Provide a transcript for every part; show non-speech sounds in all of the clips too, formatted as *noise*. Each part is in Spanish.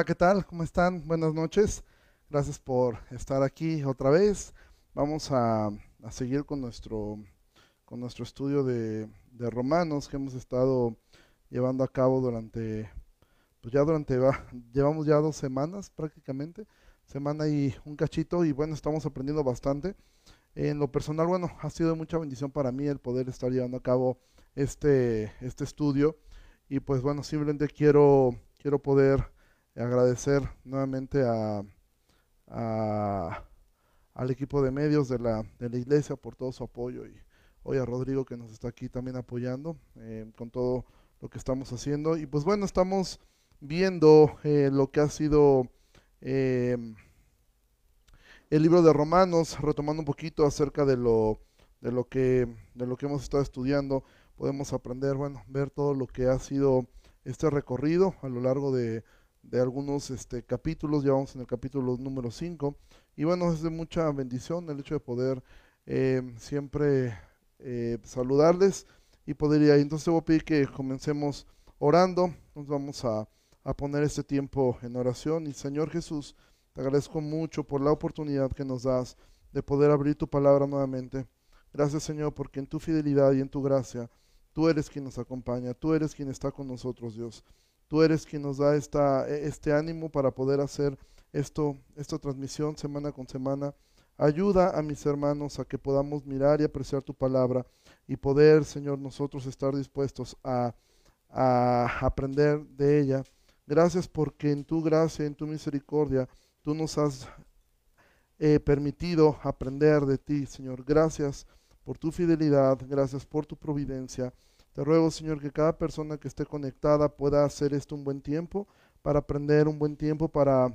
Hola, ¿qué tal? ¿Cómo están? Buenas noches. Gracias por estar aquí otra vez. Vamos a, a seguir con nuestro, con nuestro estudio de, de, Romanos que hemos estado llevando a cabo durante, pues ya durante, llevamos ya dos semanas prácticamente, semana y un cachito y bueno, estamos aprendiendo bastante. En lo personal, bueno, ha sido mucha bendición para mí el poder estar llevando a cabo este, este estudio y pues bueno, simplemente quiero, quiero poder agradecer nuevamente a, al equipo de medios de la, de la iglesia por todo su apoyo y hoy a Rodrigo que nos está aquí también apoyando eh, con todo lo que estamos haciendo. Y pues bueno, estamos viendo eh, lo que ha sido eh, el libro de Romanos, retomando un poquito acerca de lo, de lo, que, de lo que hemos estado estudiando. Podemos aprender, bueno, ver todo lo que ha sido este recorrido a lo largo de de algunos este, capítulos, ya vamos en el capítulo número 5, y bueno, es de mucha bendición el hecho de poder eh, siempre eh, saludarles y poder ir ahí. Entonces voy a pedir que comencemos orando, nos vamos a, a poner este tiempo en oración y Señor Jesús, te agradezco mucho por la oportunidad que nos das de poder abrir tu palabra nuevamente. Gracias Señor, porque en tu fidelidad y en tu gracia, tú eres quien nos acompaña, tú eres quien está con nosotros, Dios. Tú eres quien nos da esta, e, este ánimo para poder hacer esto, esta transmisión semana con semana. Ayuda a mis hermanos a que podamos mirar y apreciar tu palabra y poder, Señor, nosotros estar dispuestos a, aprender de ella. Gracias porque en tu gracia, en tu misericordia, tú nos has eh, permitido aprender de ti, Señor. Gracias por tu fidelidad, gracias por tu providencia. Te ruego, Señor, que cada persona que esté conectada pueda hacer esto un buen tiempo, para aprender un buen tiempo, para,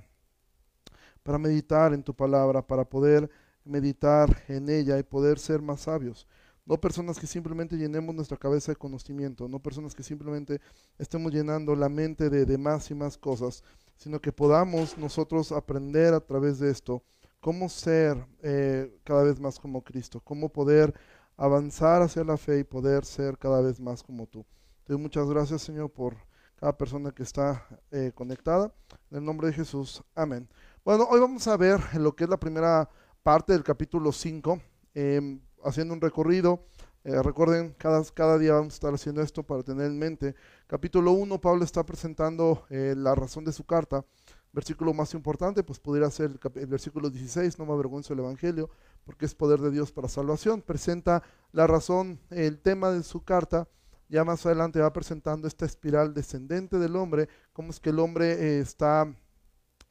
para meditar en tu palabra, para poder meditar en ella y poder ser más sabios. No personas que simplemente llenemos nuestra cabeza de conocimiento, no personas que simplemente estemos llenando la mente de, más y más cosas, sino que podamos nosotros aprender a través de esto cómo ser eh, cada vez más como Cristo, cómo poder avanzar hacia la fe y poder ser cada vez más como tú. Muchas gracias, Señor, por cada persona que está eh, conectada. En el nombre de Jesús, amén. Bueno, hoy vamos a ver lo que es la primera parte del capítulo 5, em, haciendo un recorrido. Eh, recuerden, cada, cada día vamos a estar haciendo esto para tener en mente. Capítulo 1, Pablo está presentando eh, la razón de su carta. Versículo más importante, pues pudiera ser el, versículo 16, no me avergüenzo del Evangelio porque es poder de Dios para salvación. Presenta la razón, el tema de su carta. Ya más adelante va presentando esta espiral descendente del hombre, cómo es que el hombre eh, está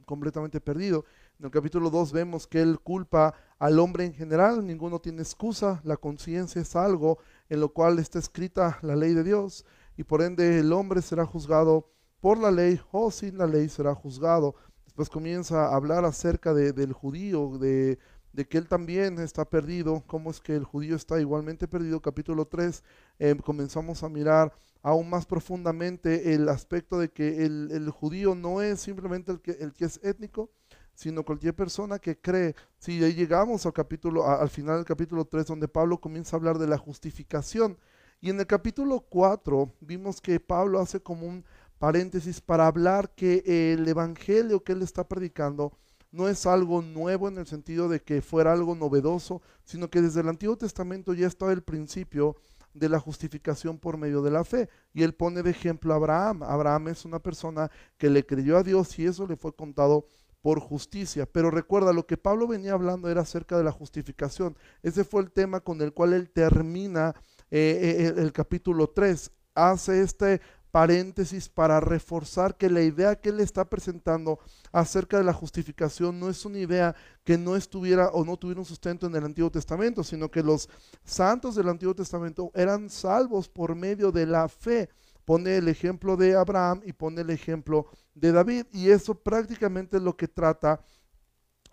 completamente perdido. En el capítulo 2 vemos que él culpa al hombre en general, ninguno tiene excusa, la conciencia es algo en lo cual está escrita la ley de Dios y por ende el hombre será juzgado por la ley o sin la ley será juzgado. Después comienza a hablar acerca de, del judío, de de que él también está perdido, cómo es que el judío está igualmente perdido. Capítulo 3, eh, comenzamos a mirar aún más profundamente el aspecto de que el, judío no es simplemente el que, el que es étnico, sino cualquier persona que cree. Si ahí llegamos al capítulo, al final del capítulo 3, donde Pablo comienza a hablar de la justificación. Y en el capítulo 4 vimos que Pablo hace como un paréntesis para hablar que el evangelio que él está predicando no es algo nuevo en el sentido de que fuera algo novedoso, sino que desde el Antiguo Testamento ya estaba el principio de la justificación por medio de la fe. Y él pone de ejemplo a Abraham. Abraham es una persona que le creyó a Dios y eso le fue contado por justicia. Pero recuerda, lo que Pablo venía hablando era acerca de la justificación. Ese fue el tema con el cual él termina eh, eh, el, capítulo 3. Hace este paréntesis para reforzar que la idea que él está presentando acerca de la justificación no es una idea que no estuviera o no tuviera un sustento en el Antiguo Testamento, sino que los santos del Antiguo Testamento eran salvos por medio de la fe. Pone el ejemplo de Abraham y pone el ejemplo de David y eso prácticamente es lo que trata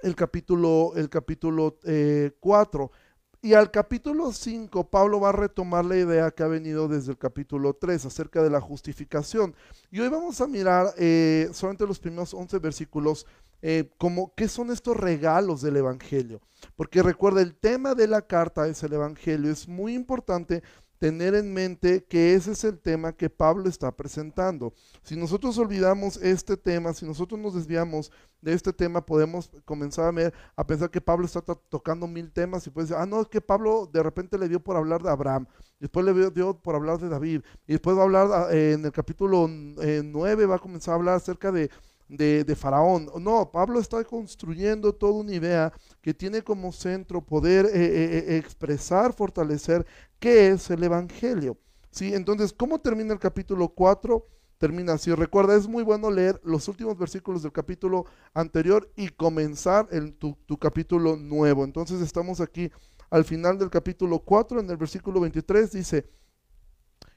el capítulo, el capítulo 4. Eh, y al capítulo 5, Pablo va a retomar la idea que ha venido desde el capítulo 3 acerca de la justificación. Y hoy vamos a mirar eh, solamente los primeros 11 versículos, eh, como qué son estos regalos del Evangelio. Porque recuerda, el tema de la carta es el Evangelio. Es muy importante tener en mente que ese es el tema que Pablo está presentando. Si nosotros olvidamos este tema, si nosotros nos desviamos de este tema, podemos comenzar a, ver, a pensar que Pablo está tocando mil temas y puede decir, ah, no, es que Pablo de repente le dio por hablar de Abraham, después le dio por hablar de David, y después va a hablar ah, en el capítulo 9, va a comenzar a hablar acerca de de, Faraón. No, Pablo está construyendo toda una idea que tiene como centro poder eh, eh, eh, expresar, fortalecer qué es el Evangelio. ¿Sí? Entonces, ¿cómo termina el capítulo 4? Termina así. Recuerda, es muy bueno leer los últimos versículos del capítulo anterior y comenzar el, tu, tu capítulo nuevo. Entonces, estamos aquí al final del capítulo 4, en el versículo 23, dice,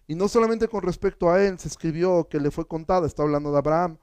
y no solamente con respecto a él se escribió que le fue contada, está hablando de Abraham,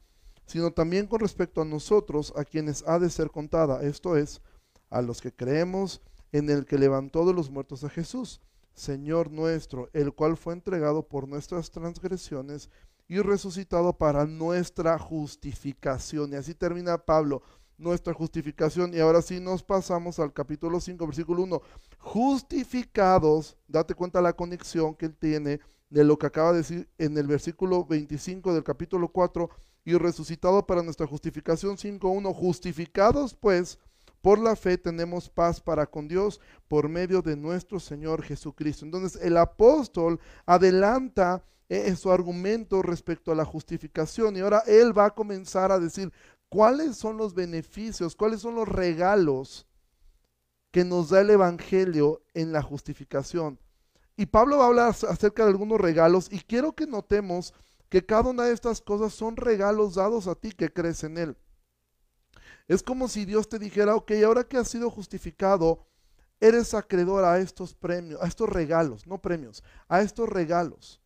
sino también con respecto a nosotros, a quienes ha de ser contada, esto es, a los que creemos en el que levantó de los muertos a Jesús, Señor nuestro, el cual fue entregado por nuestras transgresiones y resucitado para nuestra justificación. Y así termina Pablo, nuestra justificación. Y ahora sí nos pasamos al capítulo 5, versículo 1. Justificados, date cuenta la conexión que él tiene de lo que acaba de decir en el versículo 25 del capítulo 4 y resucitado para nuestra justificación 5.1. Justificados pues por la fe tenemos paz para con Dios por medio de nuestro Señor Jesucristo. Entonces el apóstol adelanta eh, su argumento respecto a la justificación y ahora él va a comenzar a decir cuáles son los beneficios, cuáles son los regalos que nos da el Evangelio en la justificación. Y Pablo va a hablar acerca de algunos regalos y quiero que notemos que cada una de estas cosas son regalos dados a ti que crees en Él. Es como si Dios te dijera, ok, ahora que has sido justificado, eres acreedor a estos premios, a estos regalos, no premios, a estos regalos.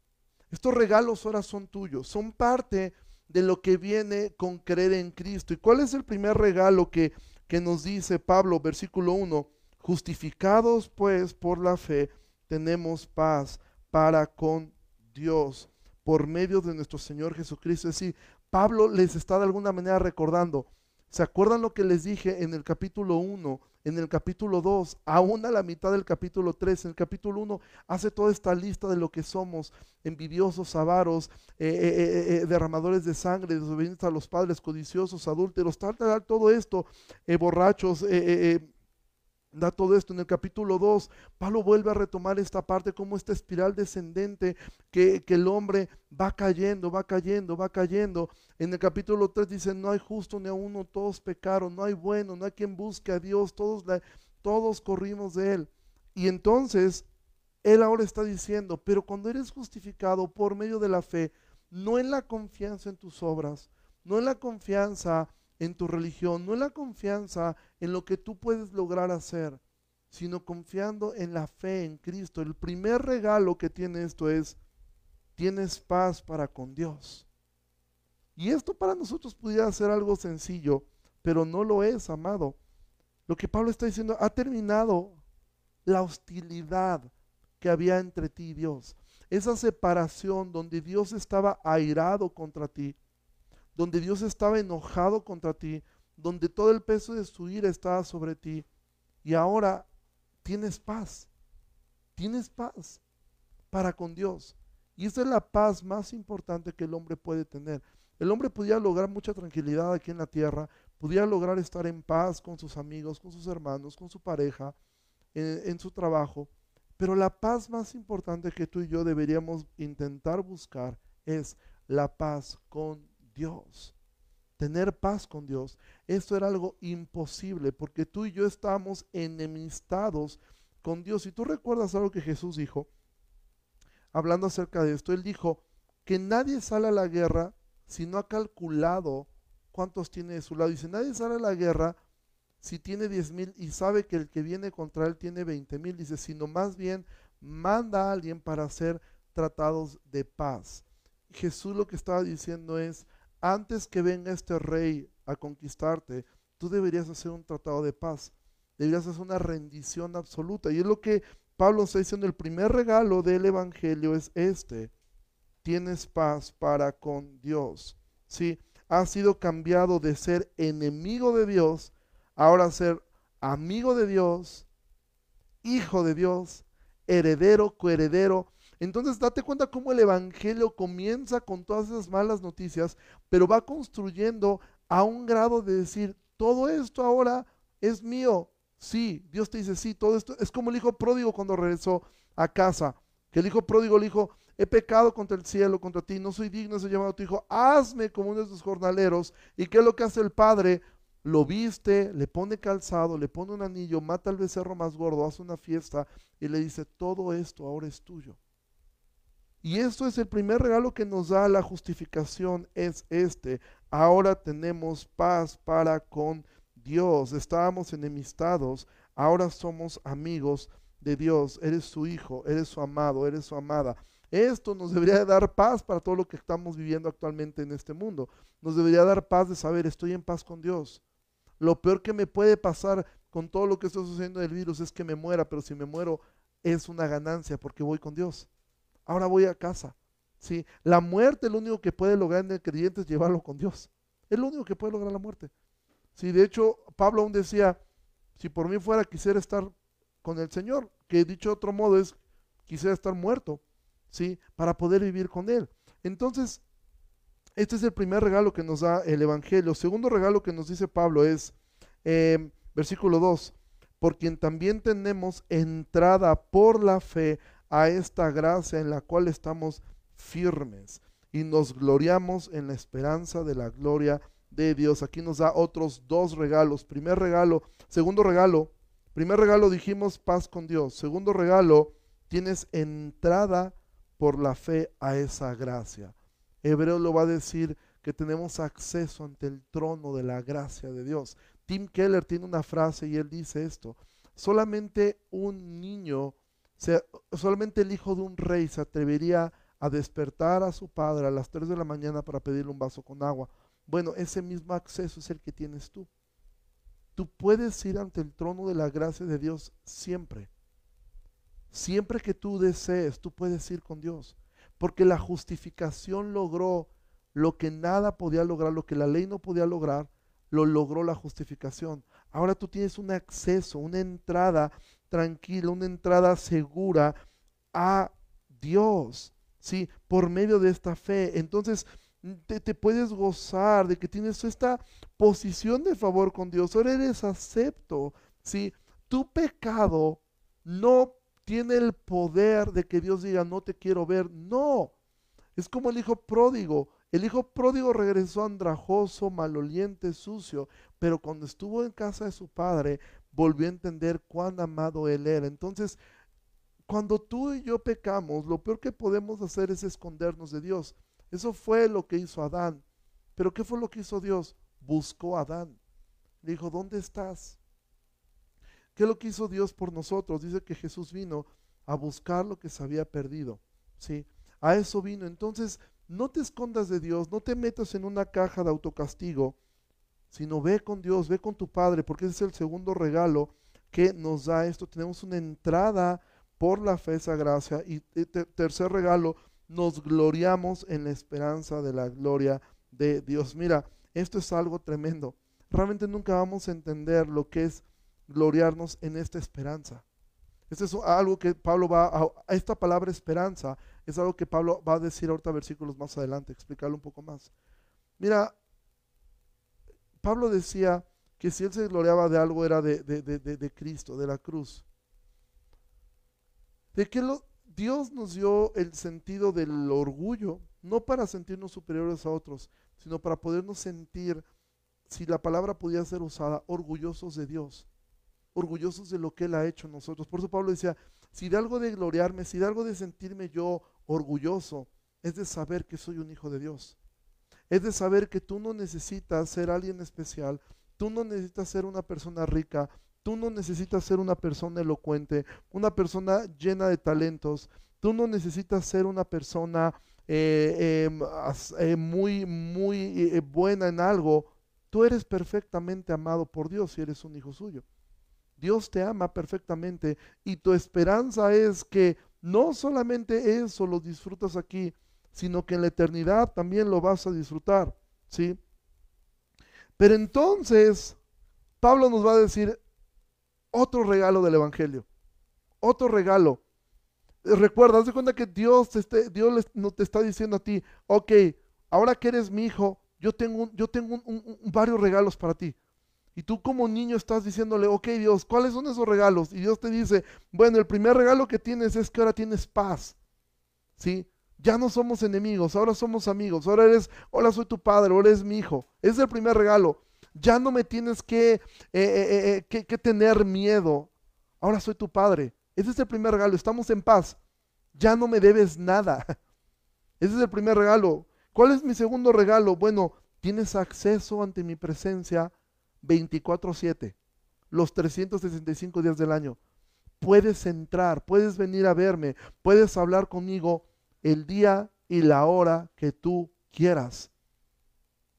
Estos regalos ahora son tuyos, son parte de lo que viene con creer en Cristo. ¿Y cuál es el primer regalo que, que nos dice Pablo, versículo 1? Justificados pues por la fe, tenemos paz para con Dios por medio de nuestro Señor Jesucristo. Es decir, Pablo les está de alguna manera recordando, ¿se acuerdan lo que les dije en el capítulo 1, en el capítulo 2, aún a la mitad del capítulo 3? En el capítulo 1 hace toda esta lista de lo que somos, envidiosos, avaros, eh, eh, eh, derramadores de sangre, desobedientes a los padres, codiciosos, adúlteros, tal, tal, todo esto, borrachos, da todo esto. En el capítulo 2, Pablo vuelve a retomar esta parte como esta espiral descendente que, el hombre va cayendo, va cayendo, va cayendo. En el capítulo 3 dice, no hay justo ni a uno, todos pecaron, no hay bueno, no hay quien busque a Dios, todos, todos corrimos de él. Y entonces, él ahora está diciendo, pero cuando eres justificado por medio de la fe, no en la confianza en tus obras, no en la confianza en tu religión, no en la confianza en lo que tú puedes lograr hacer, sino confiando en la fe en Cristo. El primer regalo que tiene esto es, tienes paz para con Dios. Y esto para nosotros pudiera ser algo sencillo, pero no lo es, amado. Lo que Pablo está diciendo, ha terminado la hostilidad que había entre ti y Dios. Esa separación donde Dios estaba airado contra ti donde Dios estaba enojado contra ti, donde todo el peso de su ira estaba sobre ti, y ahora tienes paz, tienes paz para con Dios. Y esa es la paz más importante que el hombre puede tener. El hombre podía lograr mucha tranquilidad aquí en la tierra, podía lograr estar en paz con sus amigos, con sus hermanos, con su pareja, en, en su trabajo, pero la paz más importante que tú y yo deberíamos intentar buscar es la paz con Dios. Tener paz con Dios. Esto era algo imposible porque tú y yo estamos enemistados con Dios. Y tú recuerdas algo que Jesús dijo, hablando acerca de esto, él dijo que nadie sale a la guerra si no ha calculado cuántos tiene de su lado. Dice, nadie sale a la guerra si tiene diez mil y sabe que el que viene contra él tiene veinte mil. Dice, sino más bien manda a alguien para hacer tratados de paz. Jesús lo que estaba diciendo es, antes que venga este rey a conquistarte, tú deberías hacer un tratado de paz, deberías hacer una rendición absoluta. Y es lo que Pablo está diciendo, el primer regalo del Evangelio es este, tienes paz para con Dios. ¿sí? Has sido cambiado de ser enemigo de Dios, ahora ser amigo de Dios, hijo de Dios, heredero, coheredero Entonces date cuenta cómo el Evangelio comienza con todas esas malas noticias, pero va construyendo a un grado de decir, todo esto ahora es mío. Sí, Dios te dice, sí, todo esto es como el hijo pródigo cuando regresó a casa, que el hijo pródigo le dijo, he pecado contra el cielo, contra ti, no soy digno de ser llamado tu hijo, hazme como uno de tus jornaleros. ¿Y qué es lo que hace el padre? Lo viste, le pone calzado, le pone un anillo, mata al becerro más gordo, hace una fiesta y le dice, todo esto ahora es tuyo. Y esto es el primer regalo que nos da la justificación, es este. Ahora tenemos paz para con Dios. Estábamos enemistados, ahora somos amigos de Dios. Eres su hijo, eres su amado, eres su amada. Esto nos debería dar paz para todo lo que estamos viviendo actualmente en este mundo. Nos debería dar paz de saber, estoy en paz con Dios. Lo peor que me puede pasar con todo lo que está sucediendo del virus es que me muera, pero si me muero es una ganancia porque voy con Dios ahora voy a casa. ¿sí? La muerte lo único que puede lograr en el creyente es llevarlo con Dios. Es lo único que puede lograr la muerte. Sí, de hecho, Pablo aún decía, si por mí fuera quisiera estar con el Señor, que dicho de otro modo es, quisiera estar muerto, ¿sí? Para poder vivir con Él. Entonces, este es el primer regalo que nos da el Evangelio. segundo regalo que nos dice Pablo es, eh, versículo 2, por quien también tenemos entrada por la fe a esta gracia en la cual estamos firmes y nos gloriamos en la esperanza de la gloria de Dios. Aquí nos da otros dos regalos. Primer regalo, segundo regalo. Primer regalo dijimos paz con Dios. Segundo regalo, tienes entrada por la fe a esa gracia. Hebreo lo va a decir que tenemos acceso ante el trono de la gracia de Dios. Tim Keller tiene una frase y él dice esto. Solamente un niño solamente el hijo de un rey se atrevería a despertar a su padre a las 3 de la mañana para pedirle un vaso con agua. Bueno, ese mismo acceso es el que tienes tú. Tú puedes ir ante el trono de la gracia de Dios siempre. Siempre que tú desees, tú puedes ir con Dios. Porque la justificación logró lo que nada podía lograr, lo que la ley no podía lograr, lo logró la justificación. Ahora tú tienes un acceso, una entrada tranquila, una entrada segura a Dios, ¿sí? Por medio de esta fe. Entonces, te, puedes gozar de que tienes esta posición de favor con Dios. Ahora eres acepto, ¿sí? Tu pecado no tiene el poder de que Dios diga, no te quiero ver. No. Es como el hijo pródigo. El hijo pródigo regresó andrajoso, maloliente, sucio, pero cuando estuvo en casa de su padre, volvió a entender cuán amado él era. Entonces, cuando tú y yo pecamos, lo peor que podemos hacer es escondernos de Dios. Eso fue lo que hizo Adán. Pero ¿qué fue lo que hizo Dios? Buscó a Adán. Le dijo, ¿dónde estás? ¿Qué es lo que hizo Dios por nosotros? Dice que Jesús vino a buscar lo que se había perdido. ¿sí? A eso vino. Entonces, no te escondas de Dios, no te metas en una caja de autocastigo, sino ve con Dios, ve con tu Padre, porque ese es el segundo regalo que nos da esto. Tenemos una entrada por la fe, esa gracia. Y tercer regalo, nos gloriamos en la esperanza de la gloria de Dios. Mira, esto es algo tremendo. Realmente nunca vamos a entender lo que es gloriarnos en esta esperanza. Esto es algo que Pablo va a, esta palabra esperanza es algo que Pablo va a decir ahorita versículos más adelante, explicarlo un poco más. Mira, Pablo decía que si él se gloriaba de algo era de, de, Cristo, de la cruz. De que Dios nos dio el sentido del orgullo, no para sentirnos superiores a otros, sino para podernos sentir, si la palabra podía ser usada, orgullosos de Dios, orgullosos de lo que Él ha hecho en nosotros. Por eso Pablo decía, si de algo de gloriarme, si de algo de sentirme yo orgulloso, es de saber que soy un hijo de Dios es de saber que tú no necesitas ser alguien especial, tú no necesitas ser una persona rica, tú no necesitas ser una persona elocuente, una persona llena de talentos, tú no necesitas ser una persona eh, em, eh, muy, muy eh, buena en algo, tú eres perfectamente amado por Dios y eres un hijo suyo. Dios te ama perfectamente y tu esperanza es que no solamente eso lo disfrutas aquí, sino que en la eternidad también lo vas a disfrutar, ¿sí? Pero entonces, Pablo nos va a decir otro regalo del Evangelio, otro regalo. recuerda, haz de cuenta que Dios, te, Dios no te está diciendo a ti, ok, ahora que eres mi hijo, yo tengo, yo tengo varios regalos para ti. Y tú como niño estás diciéndole, ok Dios, ¿cuáles son esos regalos? Y Dios te dice, bueno, el primer regalo que tienes es que ahora tienes paz. ¿Sí? Ya no somos enemigos, ahora somos amigos. Ahora eres, hola, soy tu padre, ahora eres mi hijo. es el primer regalo. Ya no me tienes que, eh, eh, eh, que, que tener miedo. Ahora soy tu padre. Ese es el primer regalo. Estamos en paz. Ya no me debes nada. *laughs* Ese es el primer regalo. ¿Cuál es mi segundo regalo? Bueno, tienes acceso ante mi presencia 24/7, los 365 días del año. Puedes entrar, puedes venir a verme, puedes hablar conmigo el día y la hora que tú quieras.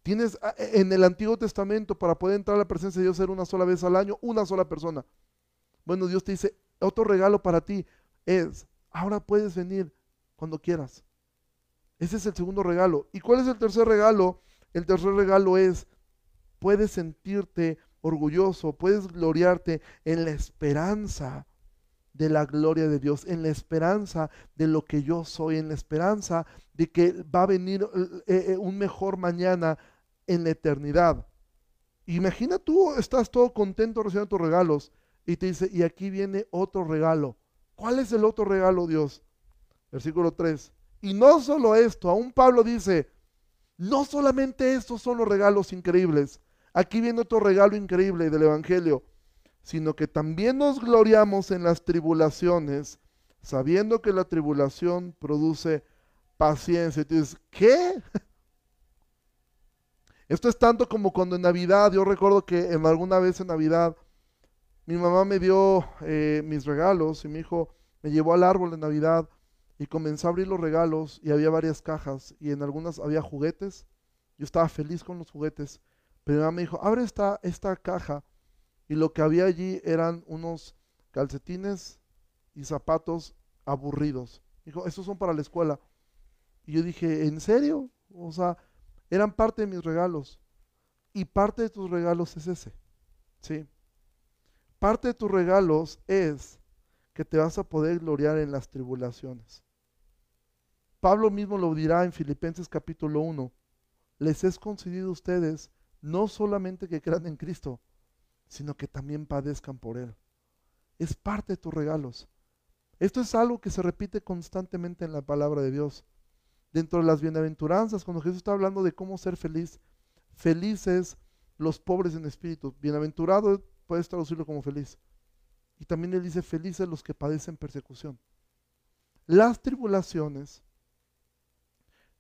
Tienes ah, e, en el Antiguo Testamento para poder entrar a la presencia de Dios ser una sola vez al año, una sola persona. Bueno, Dios te dice, otro regalo para ti es, ahora puedes venir cuando quieras. Ese es el segundo regalo. ¿Y cuál es el tercer regalo? El tercer regalo es, puedes sentirte orgulloso, puedes gloriarte en la esperanza de la gloria de Dios, en la esperanza de lo que yo soy, en la esperanza de que va a venir eh, eh, un mejor mañana en la eternidad. Imagina tú, estás todo contento recibiendo tus regalos y te dice, y aquí viene otro regalo. ¿Cuál es el otro regalo, Dios? Versículo 3. Y no solo esto, aún Pablo dice, no solamente estos son los regalos increíbles, Aquí viene otro regalo increíble del Evangelio, sino que también nos gloriamos en las tribulaciones, sabiendo que la tribulación produce paciencia. Dices, ¿qué? *laughs* Esto es tanto como cuando en Navidad, yo recuerdo que en alguna vez en Navidad, mi mamá me dio eh, mis regalos y mi hijo me llevó al árbol de Navidad y comenzó a abrir los regalos y había varias cajas y en algunas había juguetes. Yo estaba feliz con los juguetes mi mamá me dijo, abre esta, esta caja. Y lo que había allí eran unos calcetines y zapatos aburridos. Dijo, estos son para la escuela. Y yo dije, ¿en serio? O sea, eran parte de mis regalos. Y parte de tus regalos es ese. ¿Sí? Parte de tus regalos es que te vas a poder gloriar en las tribulaciones. Pablo mismo lo dirá en Filipenses capítulo 1. Les es concedido a ustedes no solamente que crean en Cristo, sino que también padezcan por Él. Es parte de tus regalos. Esto es algo que se repite constantemente en la palabra de Dios. Dentro de las bienaventuranzas, cuando Jesús está hablando de cómo ser feliz, felices los pobres en espíritu. Bienaventurado puedes traducirlo como feliz. Y también él dice felices los que padecen persecución. Las tribulaciones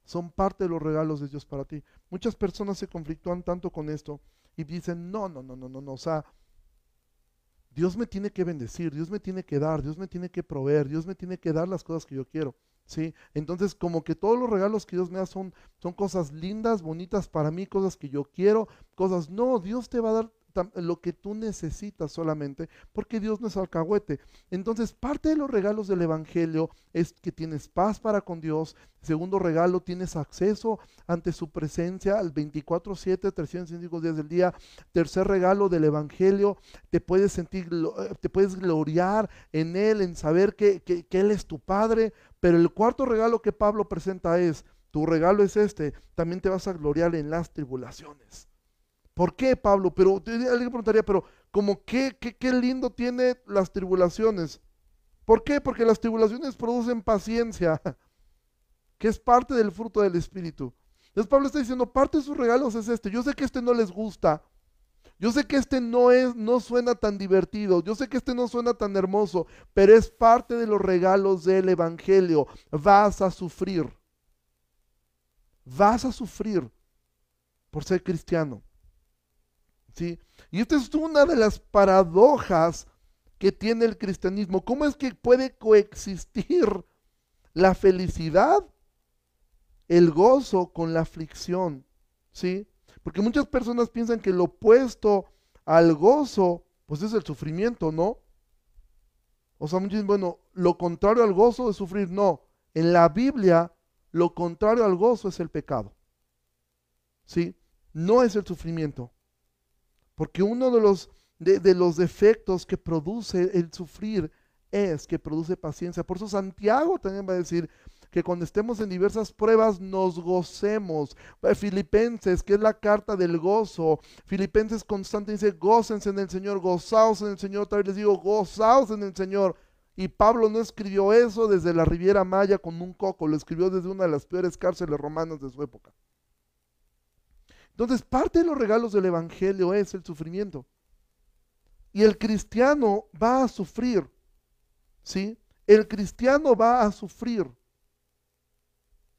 son parte de los regalos de Dios para ti. Muchas personas se conflictúan tanto con esto y dicen, no, no, no, no, no, no, o sea, Dios me tiene que bendecir, Dios me tiene que dar, Dios me tiene que proveer, Dios me tiene que dar las cosas que yo quiero. ¿sí? Entonces, como que todos los regalos que Dios me da son, son cosas lindas, bonitas para mí, cosas que yo quiero, cosas, no, Dios te va a dar lo que tú necesitas solamente, porque Dios no es alcahuete. Entonces, parte de los regalos del Evangelio es que tienes paz para con Dios. Segundo regalo, tienes acceso ante su presencia al 24/7, 305 días del día. Tercer regalo del Evangelio, te puedes sentir, eh, te puedes gloriar en Él, en saber que, que Él es tu Padre. Pero el cuarto regalo que Pablo presenta es, tu regalo es este, también te vas a gloriar en las tribulaciones. ¿Por qué, Pablo? Pero alguien preguntaría, pero como qué, qué, qué lindo tiene las tribulaciones. ¿Por qué? Porque las tribulaciones producen paciencia, *laughs* que es parte del fruto del Espíritu. Entonces Pablo está diciendo, parte de sus regalos es este. Yo sé que este no les gusta. Yo sé que este no es, no suena tan divertido. Yo sé que este no suena tan hermoso, pero es parte de los regalos del Evangelio. Vas a sufrir. Vas a sufrir por ser cristiano. Y esta es una de las paradojas que tiene el cristianismo. ¿Cómo es que puede coexistir la felicidad, el gozo con la aflicción? ¿Sí? Porque muchas personas piensan que lo opuesto al gozo, pues es el sufrimiento, ¿no? O sea, muchos dicen, bueno, lo contrario al gozo es sufrir. No, en la Biblia, lo contrario al gozo es el pecado. ¿Sí? No es el sufrimiento. Porque uno de los, de, los defectos que produce el sufrir es que produce paciencia. Por eso Santiago también va a decir que cuando estemos en diversas pruebas nos gocemos. Eh, Filipenses, que es la carta del gozo. Filipenses constante dice, gócense en el Señor, gozaos en el Señor. Otra vez les digo, gozaos en el Señor. Y Pablo no escribió eso desde la Riviera Maya con un coco, lo escribió desde una de las peores cárceles romanas de su época. Entonces, parte de los regalos del Evangelio es el sufrimiento. Y el cristiano va a sufrir, ¿sí? El cristiano va a sufrir.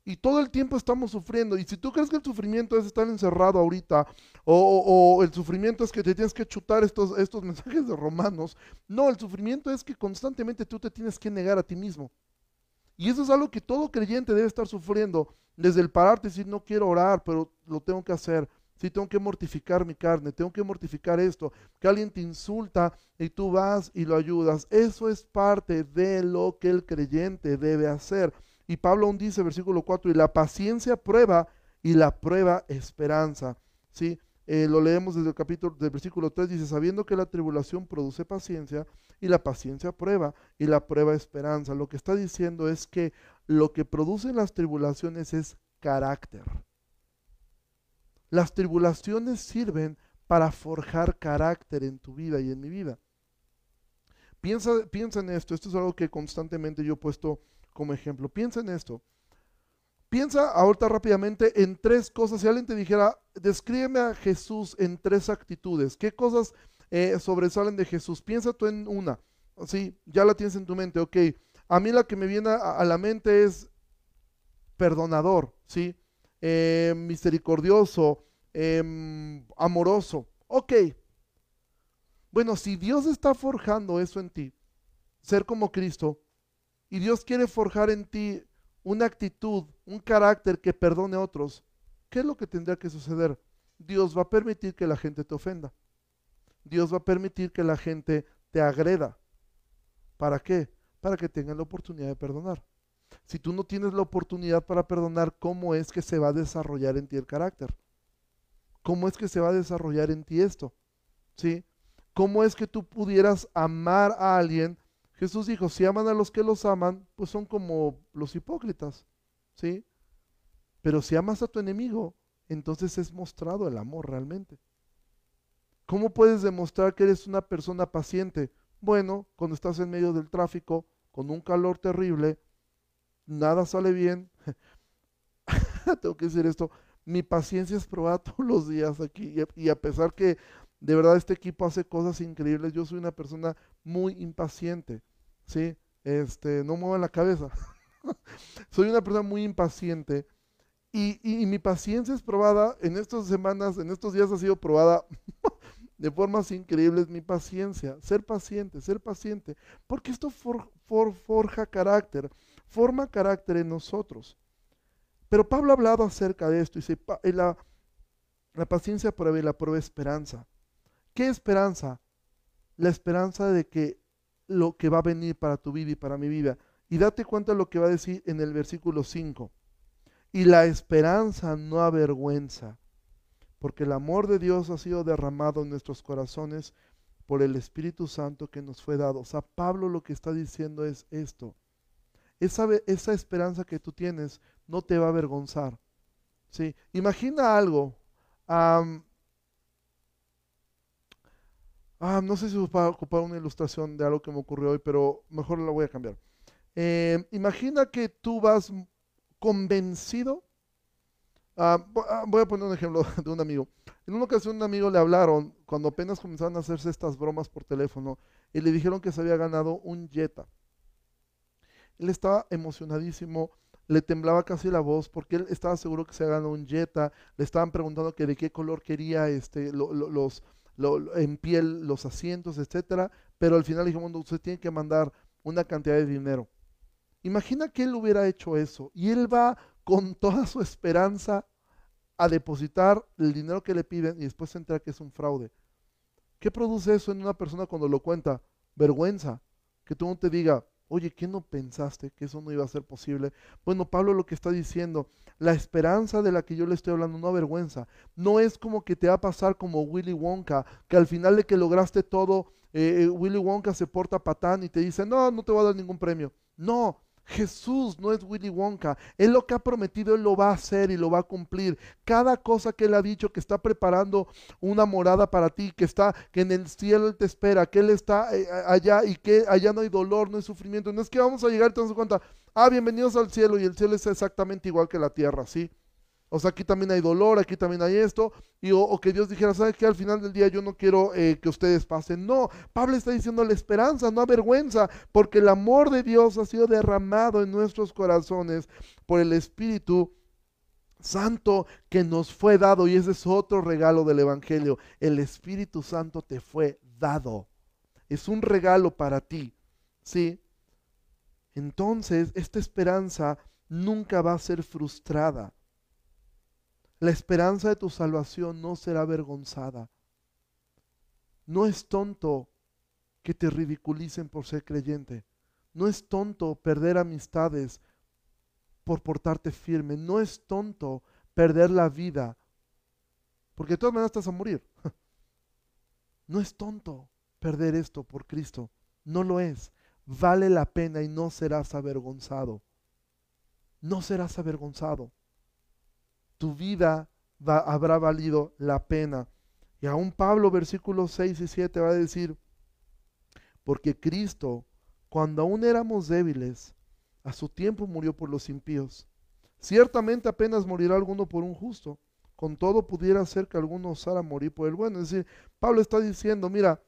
Y todo el tiempo estamos sufriendo. Y si tú crees que el sufrimiento es estar encerrado ahorita, o, el sufrimiento es que te tienes que chutar estos, estos *laughs* mensajes de romanos, no, el sufrimiento es que constantemente tú te tienes que negar a ti mismo. Y eso es algo que todo creyente debe estar sufriendo. Desde el pararte decir, no quiero orar, pero lo tengo que hacer. Si tengo que mortificar mi carne, tengo que mortificar esto, que alguien te insulta y tú vas y lo ayudas. Eso es parte de lo que el creyente debe hacer. Y Pablo aún dice, versículo 4, y la paciencia prueba y la prueba esperanza. ¿Sí? Eh, lo leemos desde el capítulo, del versículo 3, dice, sabiendo que la tribulación produce paciencia y la paciencia prueba y la prueba esperanza. Lo que está diciendo es que lo que producen las tribulaciones es carácter. Las tribulaciones sirven para forjar carácter en tu vida y en mi vida. Piensa, piensa en esto, esto es algo que constantemente yo he puesto como ejemplo. Piensa en esto. Piensa ahorita rápidamente en tres cosas. Si alguien te dijera, descríbeme a Jesús en tres actitudes, ¿qué cosas eh, sobresalen de Jesús? Piensa tú en una. Sí, ya la tienes en tu mente. Ok, a mí la que me viene a, la mente es perdonador, ¿sí? Eh, misericordioso, em, amoroso. Ok. Bueno, si Dios está forjando eso en ti, ser como Cristo, y Dios quiere forjar en ti una actitud, un carácter que perdone a otros, ¿qué es lo que tendría que suceder? Dios va a permitir que la gente te ofenda. Dios va a permitir que la gente te agreda. ¿Para qué? Para que tengan la oportunidad de perdonar. Si tú no tienes la oportunidad para perdonar, ¿cómo es que se va a desarrollar en ti el carácter? ¿Cómo es que se va a desarrollar en ti esto? ¿Sí? ¿Cómo es que tú pudieras amar a alguien Jesús dijo, si aman a los que los aman, pues son como los hipócritas, ¿sí? Pero si amas a tu enemigo, entonces es mostrado el amor realmente. ¿Cómo puedes demostrar que eres una persona paciente? Bueno, cuando estás en medio del tráfico, con un calor terrible, nada sale bien. *laughs* Tengo que decir esto, mi paciencia es probada *laughs* todos los días aquí y a pesar que de verdad este equipo hace cosas increíbles. Yo soy una persona muy impaciente, ¿sí? Este, no muevan la cabeza. *laughs* soy una persona muy impaciente y, y, mi paciencia es probada en estas semanas, en estos días ha sido probada de formas increíbles mi paciencia, ser paciente, ser paciente, porque esto forja carácter, forma carácter en nosotros. Pero Pablo ha hablado acerca de esto y dice, la, la paciencia prueba y la prueba esperanza. ¿Qué esperanza? La esperanza de que lo que va a venir para tu vida y para mi vida. Y date cuenta de lo que va a decir en el versículo 5. Y la esperanza no avergüenza, porque el amor de Dios ha sido derramado en nuestros corazones por el Espíritu Santo que nos fue dado. O sea, Pablo lo que está diciendo es esto. Esa, esperanza que tú tienes no te va a avergonzar. ¿sí? Imagina algo. Ah, no sé si va a ocupar una ilustración de algo que me ocurrió hoy, pero mejor la voy a cambiar. Eh, imagina que tú vas convencido. Ah, ah, voy a poner un ejemplo *laughs* de un amigo. En una ocasión un amigo le hablaron cuando apenas comenzaron a hacerse estas bromas por teléfono y le dijeron que se había ganado un Jetta. Él estaba emocionadísimo, le temblaba casi la voz porque él estaba seguro que se había ganado un Jetta. Le estaban preguntando que de qué color quería este, los en piel los asientos, etcétera, pero al final dijimos, usted tiene que mandar una cantidad de dinero. Imagina que él hubiera hecho eso y él va con toda su esperanza a depositar el dinero que le piden y después se entera que es un fraude. ¿Qué produce eso en una persona cuando lo cuenta? Vergüenza. Que tú no te diga, Oye, ¿qué no pensaste que eso no iba a ser posible? Bueno, Pablo lo que está diciendo, la esperanza de la que yo le estoy hablando no avergüenza. No es como que te va a pasar como Willy Wonka, que al final de que lograste todo, eh, eh, Willy Wonka se porta patán y te dice, no, no te voy a dar ningún premio. No, Jesús no es Willy Wonka. Él lo que ha prometido, Él lo va a hacer y lo va a cumplir. Cada cosa que Él ha dicho, que está preparando una morada para ti, que está, que en el cielo Él te espera, que Él está eh, allá y que allá no hay dolor, no hay sufrimiento. No es que vamos a llegar y te cuenta, ah, bienvenidos al cielo y el cielo es exactamente igual que la tierra, ¿sí? O sea, aquí también hay dolor, aquí también hay esto. Y, o, que Dios dijera, ¿sabes qué? Al final del día yo no quiero eh, que ustedes pasen. No, Pablo está diciendo la esperanza, no avergüenza, porque el amor de Dios ha sido derramado en nuestros corazones por el Espíritu Santo que nos fue dado. Y ese es otro regalo del Evangelio. El Espíritu Santo te fue dado. Es un regalo para ti. ¿Sí? Entonces, esta esperanza nunca va a ser frustrada. La esperanza de tu salvación no será avergonzada. No es tonto que te ridiculicen por ser creyente. No es tonto perder amistades por portarte firme. No es tonto perder la vida. Porque de todas maneras estás a morir. *laughs* No es tonto perder esto por Cristo. No lo es. Vale la pena y no serás avergonzado. No serás avergonzado tu vida habrá valido la pena. Y aún Pablo, versículos 6 y 7, va a decir, porque Cristo, cuando aún éramos débiles, a su tiempo murió por los impíos. Ciertamente apenas morirá alguno por un justo, con todo pudiera ser que alguno osara morir por el bueno. Es decir, Pablo está diciendo, mira,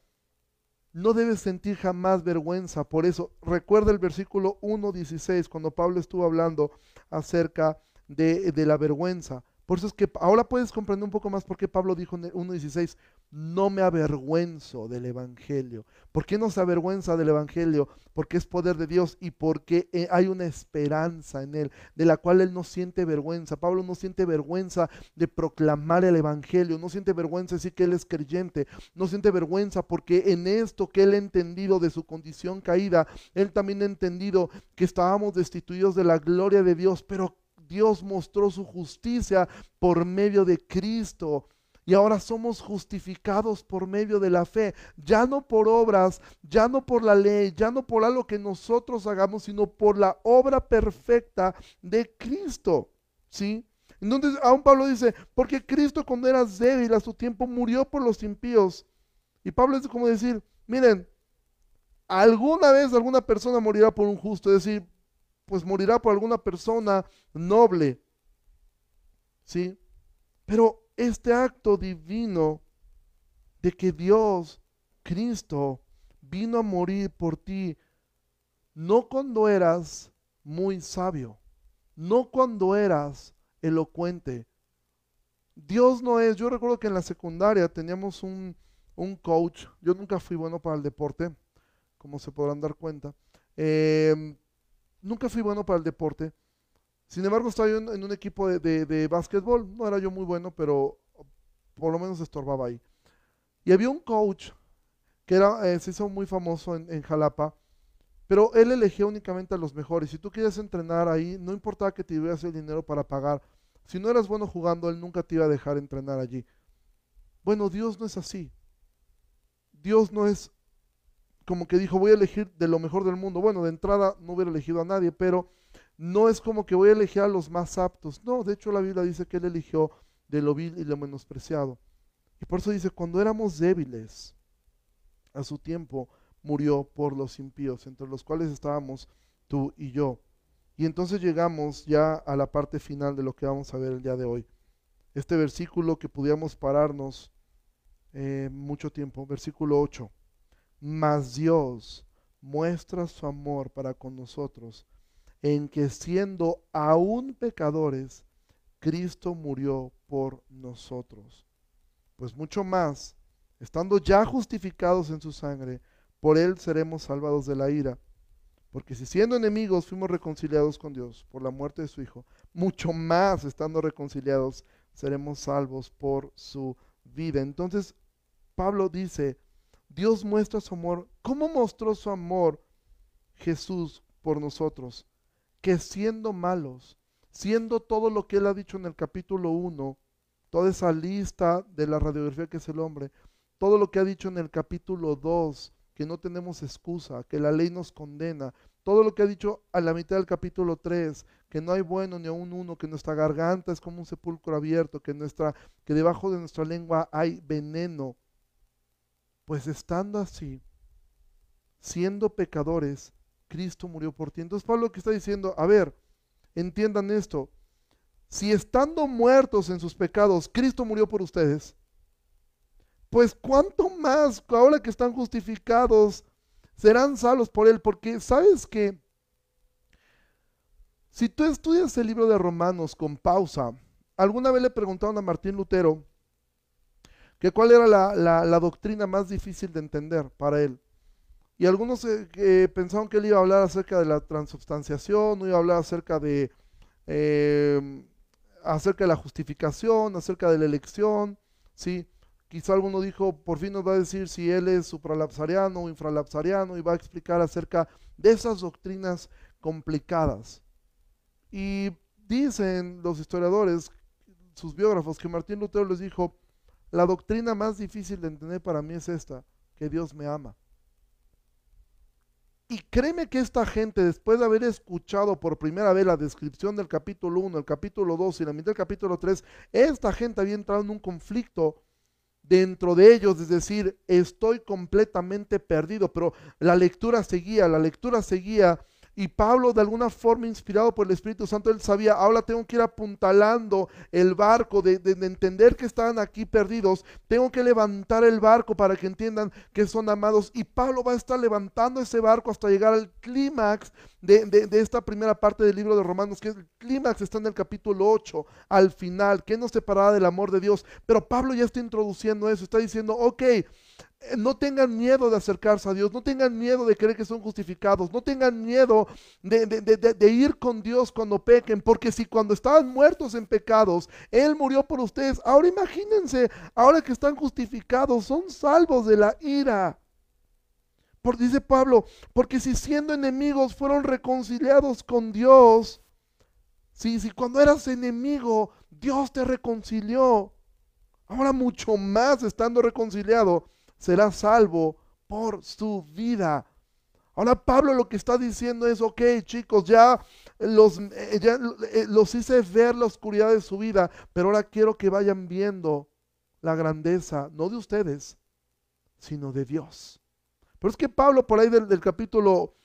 no debes sentir jamás vergüenza. Por eso, recuerda el versículo 1.16, cuando Pablo estuvo hablando acerca de, la vergüenza. Por eso es que ahora puedes comprender un poco más por qué Pablo dijo en 1.16, no me avergüenzo del Evangelio. ¿Por qué no se avergüenza del Evangelio? Porque es poder de Dios y porque eh, hay una esperanza en él, de la cual él no siente vergüenza. Pablo no siente vergüenza de proclamar el Evangelio, no siente vergüenza de decir que él es creyente, no siente vergüenza porque en esto que él ha entendido de su condición caída, él también ha entendido que estábamos destituidos de la gloria de Dios, pero Dios mostró su justicia por medio de Cristo. Y ahora somos justificados por medio de la fe, ya no por obras, ya no por la ley, ya no por algo que nosotros hagamos, sino por la obra perfecta de Cristo. ¿Sí? Entonces, aún Pablo dice, porque Cristo cuando era débil a su tiempo murió por los impíos. Y Pablo es como decir, miren, alguna vez alguna persona morirá por un justo, es decir, pues morirá por alguna persona noble. ¿Sí? Pero este acto divino de que Dios, Cristo, vino a morir por ti, no cuando eras muy sabio, no cuando eras elocuente. Dios no es, yo recuerdo que en la secundaria teníamos un, un coach, yo nunca fui bueno para el deporte, como se podrán dar cuenta. Eh, Nunca fui bueno para el deporte. Sin embargo, estaba yo en, un equipo de, de, básquetbol. No era yo muy bueno, pero por lo menos estorbaba ahí. Y había un coach que era, eh, se hizo muy famoso en, Jalapa, pero él elegía únicamente a los mejores. Si tú querías entrenar ahí, no importaba que te tuvieras el dinero para pagar. Si no eras bueno jugando, él nunca te iba a dejar entrenar allí. Bueno, Dios no es así. Dios no es como que dijo, voy a elegir de lo mejor del mundo. Bueno, de entrada no hubiera elegido a nadie, pero no es como que voy a elegir a los más aptos. No, de hecho la Biblia dice que él eligió de lo vil y lo menospreciado. Y por eso dice, cuando éramos débiles, a su tiempo murió por los impíos, entre los cuales estábamos tú y yo. Y entonces llegamos ya a la parte final de lo que vamos a ver el día de hoy. Este versículo que pudiéramos pararnos eh, mucho tiempo, versículo 8. Mas Dios muestra su amor para con nosotros en que siendo aún pecadores, Cristo murió por nosotros. Pues mucho más, estando ya justificados en su sangre, por él seremos salvados de la ira. Porque si siendo enemigos fuimos reconciliados con Dios por la muerte de su Hijo, mucho más estando reconciliados seremos salvos por su vida. Entonces, Pablo dice, Dios muestra su amor. ¿Cómo mostró su amor Jesús por nosotros, que siendo malos, siendo todo lo que él ha dicho en el capítulo 1, toda esa lista de la radiografía que es el hombre, todo lo que ha dicho en el capítulo 2, que no tenemos excusa, que la ley nos condena, todo lo que ha dicho a la mitad del capítulo 3, que no hay bueno ni aún uno, que nuestra garganta es como un sepulcro abierto, que, nuestra, que debajo de nuestra lengua hay veneno. Pues estando así, siendo pecadores, Cristo murió por ti. Entonces Pablo que está diciendo, a ver, entiendan esto, si estando muertos en sus pecados, Cristo murió por ustedes, pues cuánto más ahora que están justificados serán salvos por él, porque sabes que si tú estudias el libro de Romanos con pausa, alguna vez le preguntaron a Martín Lutero que cuál era la, doctrina más difícil de entender para él. Y algunos eh, pensaron que él iba a hablar acerca de la transubstanciación, no iba a hablar acerca de, eh, acerca de la justificación, acerca de la elección, ¿sí? Quizá alguno dijo, por fin nos va a decir si él es supralapsariano o infralapsariano y va a explicar acerca de esas doctrinas complicadas. Y dicen los historiadores, sus biógrafos, que Martín Lutero les dijo, la doctrina más difícil de entender para mí es esta, que Dios me ama. Y créeme que esta gente, después de haber escuchado por primera vez la descripción del capítulo 1, el capítulo 2 y la mitad del capítulo 3, esta gente había entrado en un conflicto dentro de ellos, es decir, estoy completamente perdido, pero la lectura seguía, la lectura seguía y Pablo, de alguna forma inspirado por el Espíritu Santo, él sabía, ahora tengo que ir apuntalando el barco, de, entender que estaban aquí perdidos, tengo que levantar el barco para que entiendan que son amados. Y Pablo va a estar levantando ese barco hasta llegar al clímax de, esta primera parte del libro de Romanos, que el clímax está en el capítulo 8, al final, que nos separará del amor de Dios. Pero Pablo ya está introduciendo eso, está diciendo, ok, no tengan miedo de acercarse a Dios, no tengan miedo de creer que son justificados, no tengan miedo de, ir con Dios cuando pequen, porque si cuando estaban muertos en pecados, Él murió por ustedes, ahora imagínense, ahora que están justificados, son salvos de la ira. Por, dice Pablo, porque si siendo enemigos fueron reconciliados con Dios, si, si cuando eras enemigo, Dios te reconcilió, ahora mucho más estando reconciliado será salvo por su vida. Ahora Pablo lo que está diciendo es, ok chicos, ya los, eh, eh, los hice ver la oscuridad de su vida, pero ahora quiero que vayan viendo la grandeza, no de ustedes, sino de Dios. Pero es que Pablo por ahí del, capítulo,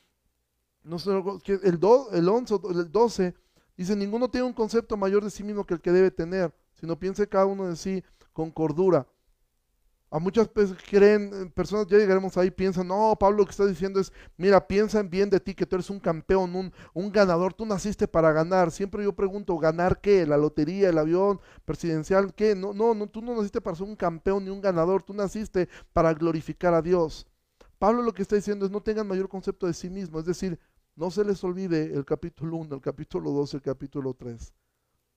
no sé, el, el 11, el 12, dice, ninguno tiene un concepto mayor de sí mismo que el que debe tener, sino piense cada uno de sí con cordura. A muchas creen, eh, personas, ya llegaremos ahí, piensan, no, Pablo lo que está diciendo es, mira, piensan bien de ti, que tú eres un campeón, un, un ganador, tú naciste para ganar. Siempre yo pregunto, ¿ganar qué? ¿La lotería, el avión presidencial, qué? No, no, no, tú no naciste para ser un campeón ni un ganador, tú naciste para glorificar a Dios. Pablo lo que está diciendo es, no tengan mayor concepto de sí mismo, es decir, no se les olvide el capítulo 1, el capítulo 2, el capítulo 3.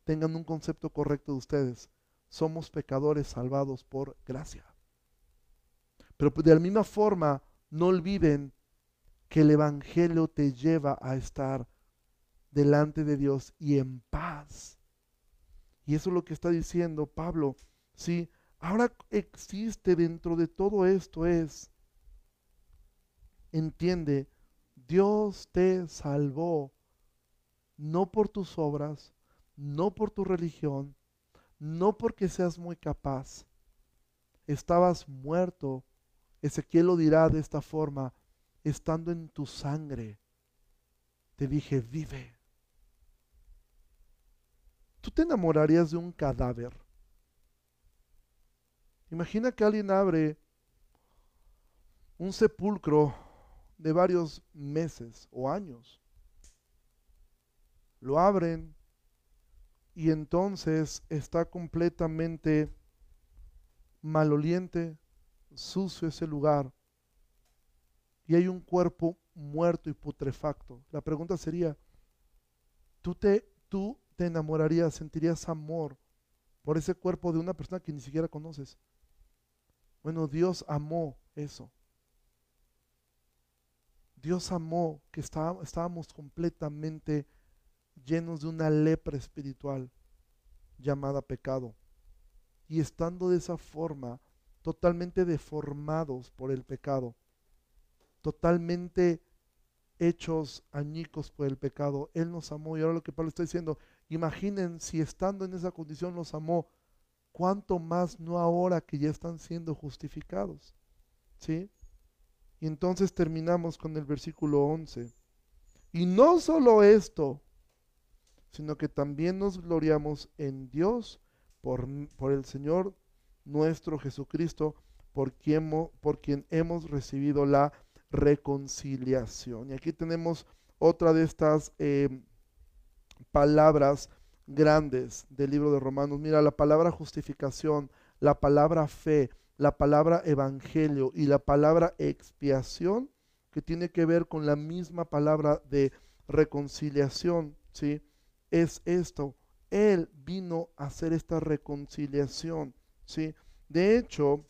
Tengan un concepto correcto de ustedes. Somos pecadores salvados por gracia. Pero de la misma forma, no olviden que el Evangelio te lleva a estar delante de Dios y en paz. Y eso es lo que está diciendo Pablo. Sí, ahora existe dentro de todo esto es, entiende, Dios te salvó, no por tus obras, no por tu religión, no porque seas muy capaz. Estabas muerto Ezequiel lo dirá de esta forma, estando en tu sangre, te dije, vive. ¿Tú te enamorarías de un cadáver? Imagina que alguien abre un sepulcro de varios meses o años. Lo abren y entonces está completamente maloliente, sucio ese lugar y hay un cuerpo muerto y putrefacto. La pregunta sería, ¿tú te, tú te enamorarías, sentirías amor por ese cuerpo de una persona que ni siquiera conoces? Bueno, Dios amó eso. Dios amó que estábamos completamente llenos de una lepra espiritual llamada pecado. Y estando de esa forma, totalmente deformados por el pecado, totalmente hechos añicos por el pecado, Él nos amó. Y ahora lo que Pablo está diciendo, imaginen si estando en esa condición los amó, cuánto más no ahora que ya están siendo justificados. ¿Sí? Y entonces terminamos con el versículo 11. Y no solo esto, sino que también nos gloriamos en Dios por, por el Señor nuestro Jesucristo, por quien, hemos recibido la reconciliación. Y aquí tenemos otra de estas eh, palabras grandes del libro de Romanos. Mira, la palabra justificación, la palabra fe, la palabra evangelio y la palabra expiación, que tiene que ver con la misma palabra de reconciliación, ¿sí? Es esto. Él vino a hacer esta reconciliación, ¿sí? De hecho,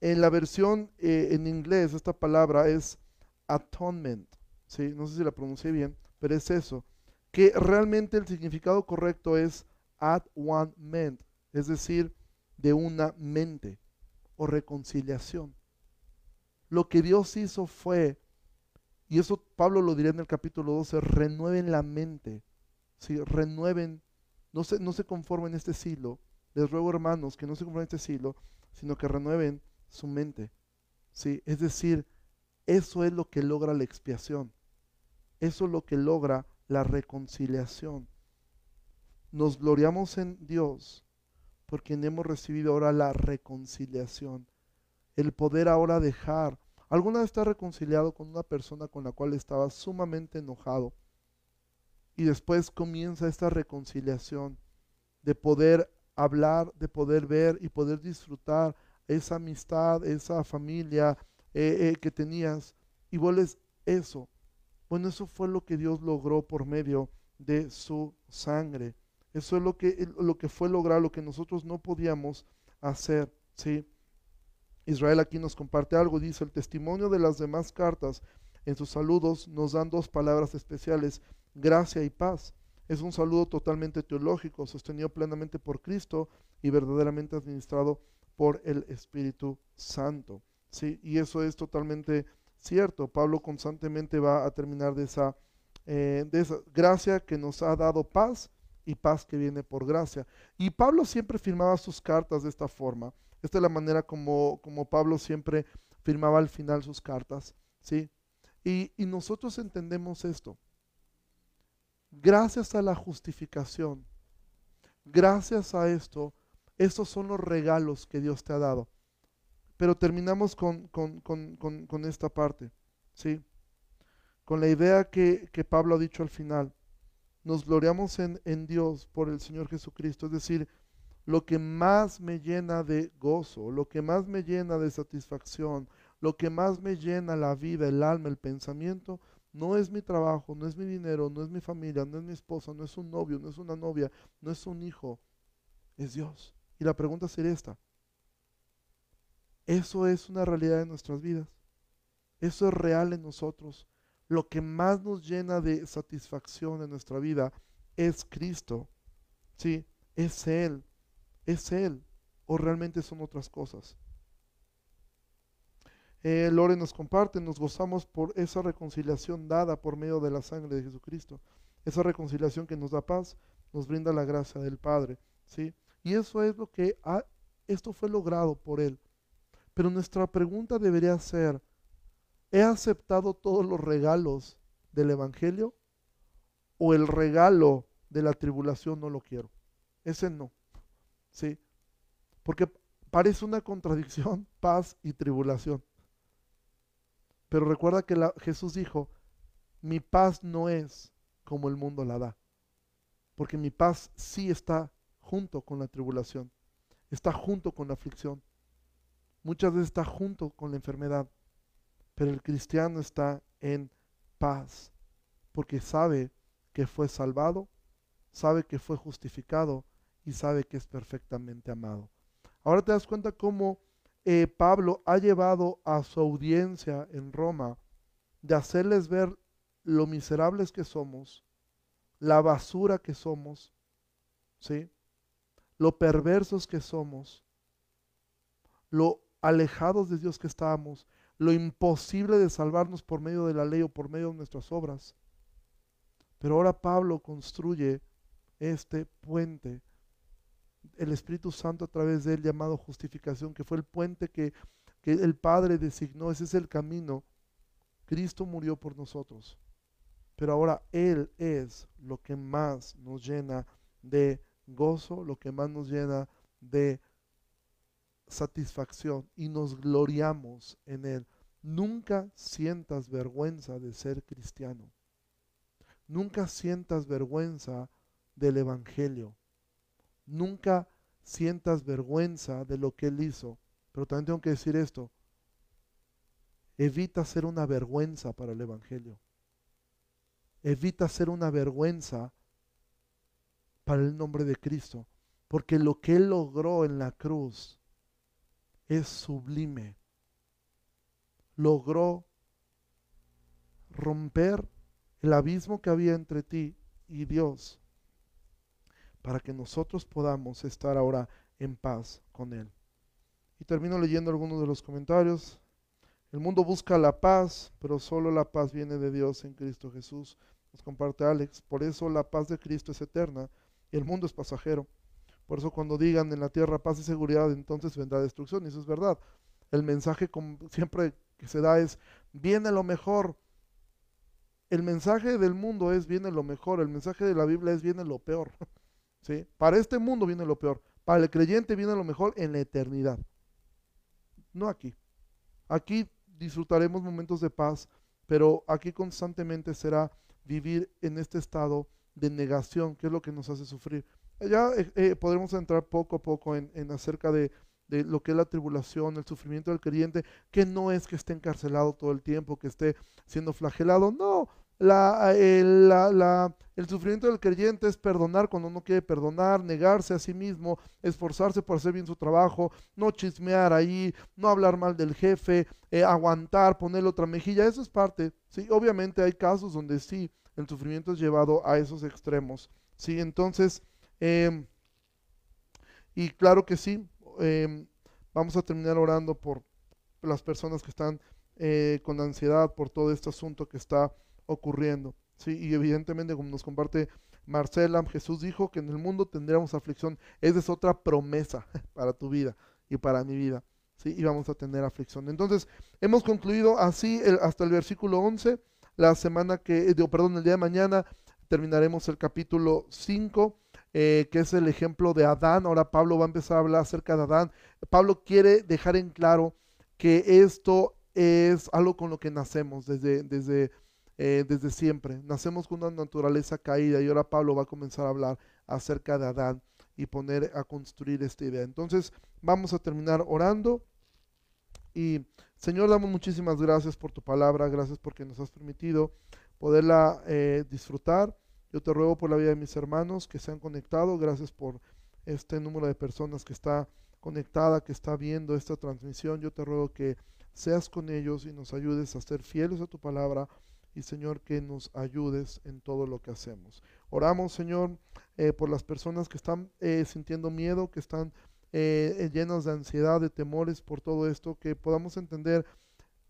en la versión eh, en inglés, esta palabra es atonement, ¿sí? No sé si la pronuncié bien, pero es eso. Que realmente el significado correcto es at one ment, es decir, de una mente o reconciliación. Lo que Dios hizo fue, y eso Pablo lo diría en el capítulo 12, renueven la mente, ¿sí? renueven, no se, no se conformen este siglo. Les ruego hermanos que no se conformen este siglo, sino que renueven su mente. ¿sí? Es decir, eso es lo que logra la expiación. Eso es lo que logra la reconciliación. Nos gloriamos en Dios porque hemos recibido ahora la reconciliación. El poder ahora dejar. ¿Alguna vez está reconciliado con una persona con la cual estaba sumamente enojado? Y después comienza esta reconciliación de poder hablar, de poder ver y poder disfrutar esa amistad, esa familia eh, eh, que tenías y vuelves eso. Bueno, eso fue lo que Dios logró por medio de su sangre. Eso es lo que, lo que fue lograr, lo que nosotros no podíamos hacer. ¿sí? Israel aquí nos comparte algo, dice, el testimonio de las demás cartas en sus saludos nos dan dos palabras especiales, gracia y paz. Es un saludo totalmente teológico, sostenido plenamente por Cristo y verdaderamente administrado por el Espíritu Santo. ¿sí? Y eso es totalmente cierto. Pablo constantemente va a terminar de esa, eh, de esa gracia que nos ha dado paz y paz que viene por gracia. Y Pablo siempre firmaba sus cartas de esta forma. Esta es la manera como, como Pablo siempre firmaba al final sus cartas. ¿sí? Y, y nosotros entendemos esto. Gracias a la justificación, gracias a esto, estos son los regalos que Dios te ha dado. Pero terminamos con, con, con, con esta parte, ¿sí? Con la idea que, que Pablo ha dicho al final nos gloriamos en, en, Dios por el Señor Jesucristo. Es decir, lo que más me llena de gozo, lo que más me llena de satisfacción, lo que más me llena la vida, el alma, el pensamiento, no es mi trabajo, no es mi dinero, no es mi familia, no es mi esposa, no es un novio, no es una novia, no es un hijo, es Dios. Y la pregunta sería esta. ¿Eso es una realidad en nuestras vidas? ¿Eso es real en nosotros? lo que más nos llena de satisfacción en nuestra vida es Cristo. Sí, es Él, es Él, o realmente son otras cosas. Eh, Lore nos comparte, nos gozamos por esa reconciliación dada por medio de la sangre de Jesucristo. Esa reconciliación que nos da paz, nos brinda la gracia del Padre. ¿sí? Y eso es lo que ha, esto fue logrado por Él. Pero nuestra pregunta debería ser, ¿He aceptado todos los regalos del Evangelio? ¿O el regalo de la tribulación no lo quiero? Ese no. ¿Sí? Porque parece una contradicción, *laughs* paz y tribulación. Pero recuerda que Jesús dijo, mi paz no es como el mundo la da. Porque mi paz sí está junto con la tribulación, está junto con la aflicción, muchas veces está junto con la enfermedad. Pero el cristiano está en paz porque sabe que fue salvado, sabe que fue justificado y sabe que es perfectamente amado. Ahora te das cuenta cómo eh, Pablo ha llevado a su audiencia en Roma de hacerles ver lo miserables que somos, la basura que somos, ¿sí? Lo perversos que somos, lo alejados de Dios que estábamos, lo imposible de salvarnos por medio de la ley o por medio de nuestras obras. Pero ahora Pablo construye este puente, el Espíritu Santo a través de él llamado justificación, que fue el puente que, que el Padre designó, ese es el camino. Cristo murió por nosotros, pero ahora Él es lo que más nos llena de gozo, lo que más nos llena de satisfacción y nos gloriamos en Él. Nunca sientas vergüenza de ser cristiano. Nunca sientas vergüenza del Evangelio. Nunca sientas vergüenza de lo que Él hizo. Pero también tengo que decir esto. Evita ser una vergüenza para el Evangelio. Evita ser una vergüenza para el nombre de Cristo. Porque lo que Él logró en la cruz es sublime. Logró romper el abismo que había entre ti y Dios para que nosotros podamos estar ahora en paz con Él. Y termino leyendo algunos de los comentarios. El mundo busca la paz, pero solo la paz viene de Dios en Cristo Jesús. Nos comparte Alex. Por eso la paz de Cristo es eterna y el mundo es pasajero. Por eso cuando digan en la tierra paz y seguridad, entonces vendrá destrucción. Y eso es verdad. El mensaje siempre que se da es, viene lo mejor. El mensaje del mundo es, viene lo mejor. El mensaje de la Biblia es, viene lo peor. *laughs* ¿Sí? Para este mundo viene lo peor. Para el creyente viene lo mejor en la eternidad. No aquí. Aquí disfrutaremos momentos de paz, pero aquí constantemente será vivir en este estado de negación, que es lo que nos hace sufrir ya eh, eh, podremos entrar poco a poco en, acerca de, lo que es la tribulación, el sufrimiento del creyente, que no es que esté encarcelado todo el tiempo, que esté siendo flagelado, no. La, el, sufrimiento del creyente es perdonar cuando no quiere perdonar, negarse a sí mismo, esforzarse por hacer bien su trabajo, no chismear ahí, no hablar mal del jefe, eh, aguantar, ponerle otra mejilla, eso es parte. Sí, obviamente hay casos donde sí, el sufrimiento es llevado a esos extremos. Sí, entonces Em, y claro que sí, em, vamos a terminar orando por las personas que están eh, con ansiedad por todo este asunto que está ocurriendo. Sí, y evidentemente, como nos comparte Marcela, Jesús dijo que en el mundo tendríamos aflicción. Esa es otra promesa *laughs* para tu vida y para mi vida. Sí, y vamos a tener aflicción. Entonces, hemos concluido así hasta el versículo 11. La semana que, digo, perdón, el día de mañana terminaremos el capítulo 5. Eh, que es el ejemplo de Adán. Ahora Pablo va a empezar a hablar acerca de Adán. Pablo quiere dejar en claro que esto es algo con lo que nacemos desde, desde, eh, desde siempre. Nacemos con una naturaleza caída y ahora Pablo va a comenzar a hablar acerca de Adán y poner a construir esta idea. Entonces vamos a terminar orando y Señor, damos muchísimas gracias por tu palabra, gracias porque nos has permitido poderla eh, disfrutar. Yo te ruego por la vida de mis hermanos que se han conectado. Gracias por este número de personas que está conectada, que está viendo esta transmisión. Yo te ruego que seas con ellos y nos ayudes a ser fieles a tu palabra Señor que nos ayudes en todo lo que hacemos. Oramos Señor eh, por las personas que están eh, sintiendo miedo, que están eh, llenas de ansiedad, de temores por todo esto, que podamos entender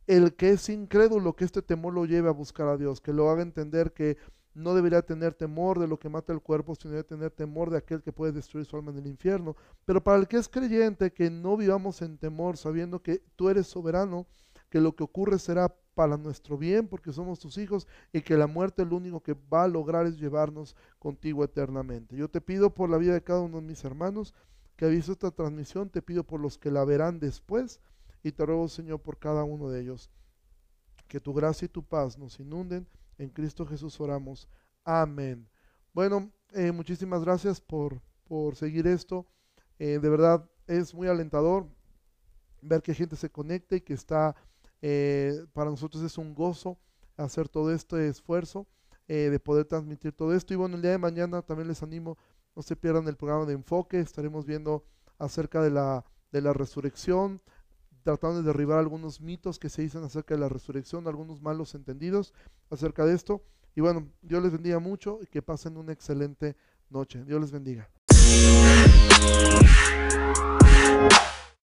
el que es incrédulo, que este temor lo lleve a buscar a Dios, que lo haga entender que no debería tener temor de lo que mata el cuerpo, sino debería tener temor de aquel que puede destruir su alma en el infierno. Pero para el que es creyente, que no vivamos en temor, sabiendo que tú eres soberano, que lo que ocurre será para nuestro bien, porque somos tus hijos, y que la muerte lo único que va a lograr es llevarnos contigo eternamente. Yo te pido por la vida de cada uno de mis hermanos que ha visto esta transmisión, te pido por los que la verán después, y te ruego, Señor, por cada uno de ellos, que tu gracia y tu paz nos inunden en Cristo Jesús oramos. Amén. Bueno, eh, muchísimas gracias por, por seguir esto. Eh, de verdad es muy alentador ver que gente se conecta y que está, eh, para nosotros es un gozo hacer todo este esfuerzo eh, de poder transmitir todo esto. Y bueno, el día de mañana también les animo, no se pierdan el programa de enfoque, estaremos viendo acerca de la, de la resurrección, tratando de derribar algunos mitos que se dicen acerca de la resurrección, algunos malos entendidos acerca de esto. Y bueno, Dios les bendiga mucho y que pasen una excelente noche. Dios les bendiga.